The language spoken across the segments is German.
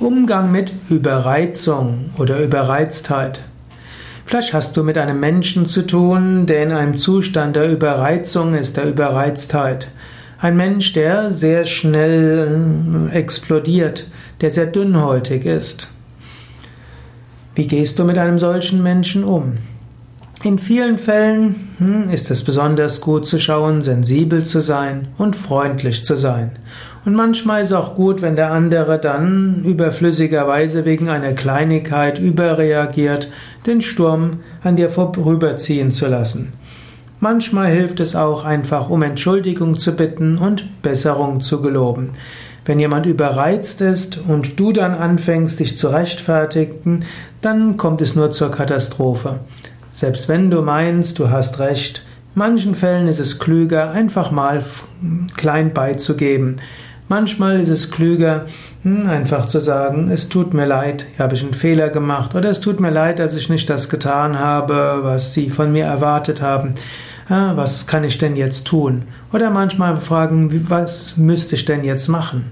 Umgang mit Überreizung oder Überreiztheit. Vielleicht hast du mit einem Menschen zu tun, der in einem Zustand der Überreizung ist, der Überreiztheit. Ein Mensch, der sehr schnell äh, explodiert, der sehr dünnhäutig ist. Wie gehst du mit einem solchen Menschen um? In vielen Fällen hm, ist es besonders gut zu schauen, sensibel zu sein und freundlich zu sein. Und manchmal ist es auch gut, wenn der andere dann überflüssigerweise wegen einer Kleinigkeit überreagiert, den Sturm an dir vorüberziehen zu lassen. Manchmal hilft es auch einfach, um Entschuldigung zu bitten und Besserung zu geloben. Wenn jemand überreizt ist und du dann anfängst, dich zu rechtfertigen, dann kommt es nur zur Katastrophe. Selbst wenn du meinst, du hast recht, in manchen Fällen ist es klüger, einfach mal klein beizugeben. Manchmal ist es klüger, hm, einfach zu sagen, es tut mir leid, hier habe ich einen Fehler gemacht oder es tut mir leid, dass ich nicht das getan habe, was Sie von mir erwartet haben. Was kann ich denn jetzt tun? Oder manchmal fragen, was müsste ich denn jetzt machen?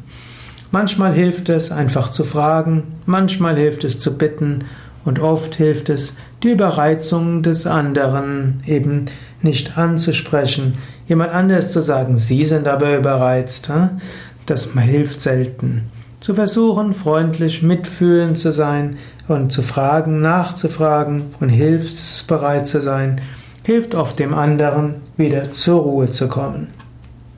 Manchmal hilft es, einfach zu fragen, manchmal hilft es zu bitten und oft hilft es, die Überreizung des anderen eben nicht anzusprechen. Jemand anders zu sagen, Sie sind aber überreizt, das hilft selten. Zu versuchen, freundlich mitfühlend zu sein und zu fragen, nachzufragen und hilfsbereit zu sein, hilft oft dem anderen, wieder zur Ruhe zu kommen.